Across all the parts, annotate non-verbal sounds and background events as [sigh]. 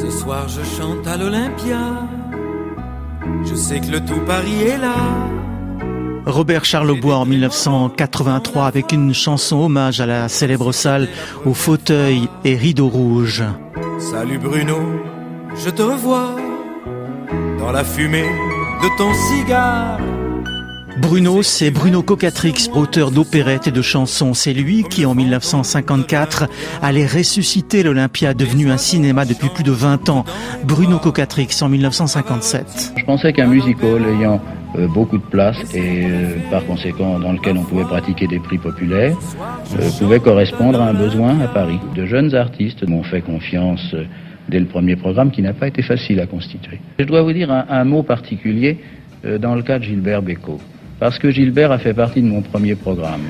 Ce soir je chante à l'Olympia. Je sais que le tout Paris est là. Robert Charlebois en 1983 avec une chanson hommage à la célèbre salle aux fauteuils et rideaux rouges. Salut Bruno, je te revois dans la fumée de ton cigare. Bruno, c'est Bruno Cocatrix, auteur d'opérettes et de chansons. C'est lui qui, en 1954, allait ressusciter l'Olympia, devenu un cinéma depuis plus de 20 ans. Bruno Cocatrix, en 1957. Je pensais qu'un musical ayant euh, beaucoup de place et euh, par conséquent dans lequel on pouvait pratiquer des prix populaires euh, pouvait correspondre à un besoin à Paris. De jeunes artistes m'ont fait confiance dès le premier programme qui n'a pas été facile à constituer. Je dois vous dire un, mot particulier dans le cas de Gilbert Bécaud parce que Gilbert a fait partie de mon premier programme.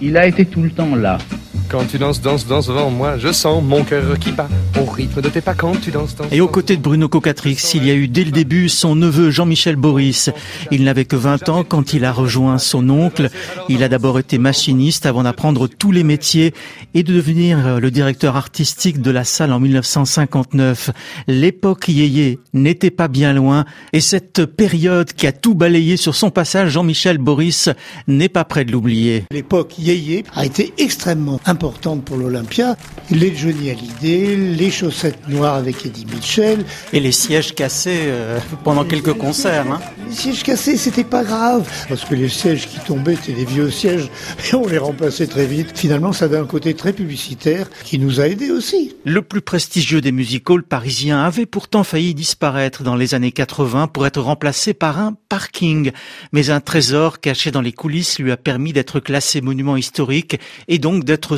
Il a été tout le temps là. Quand tu danses, danses, danses devant moi, je sens mon cœur qui bat au rythme de tes pas quand tu danses, danses. Et aux côtés de Bruno Cocatrix, il y a eu dès le début son neveu Jean-Michel Boris. Il n'avait que 20 ans quand il a rejoint son oncle. Il a d'abord été machiniste avant d'apprendre tous les métiers et de devenir le directeur artistique de la salle en 1959. L'époque yéyé n'était pas bien loin et cette période qui a tout balayé sur son passage, Jean-Michel Boris n'est pas prêt de l'oublier. L'époque yéyé a été extrêmement importante pour l'Olympia. Les Johnny Hallyday, les chaussettes noires avec Eddie Mitchell. Et les sièges cassés euh, pendant quelques concerts. Hein. Les sièges cassés, c'était pas grave, parce que les sièges qui tombaient étaient des vieux sièges [laughs] et on les remplaçait très vite. Finalement, ça avait un côté très publicitaire qui nous a aidés aussi. Le plus prestigieux des music halls parisiens avait pourtant failli disparaître dans les années 80 pour être remplacé par un parking. Mais un trésor caché dans les coulisses lui a permis d'être classé monument historique et donc d'être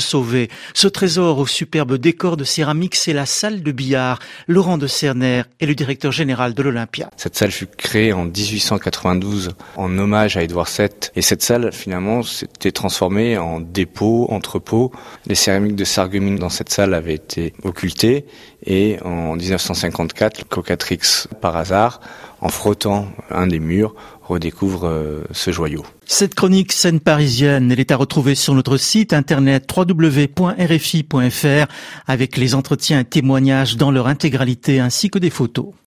Ce trésor au superbe décor de céramique, c'est la salle de billard. Laurent de Cerner est le directeur général de l'Olympia. Cette salle fut créée en 1892 en hommage à Édouard VII et cette salle finalement s'était transformée en dépôt, entrepôt. Les céramiques de Sarreguemines dans cette salle avaient été occultées et en 1954, Cocatrix par hasard en frottant un des murs, redécouvre euh, ce joyau. Cette chronique scène parisienne, elle est à retrouver sur notre site internet www.rfi.fr avec les entretiens et témoignages dans leur intégralité ainsi que des photos.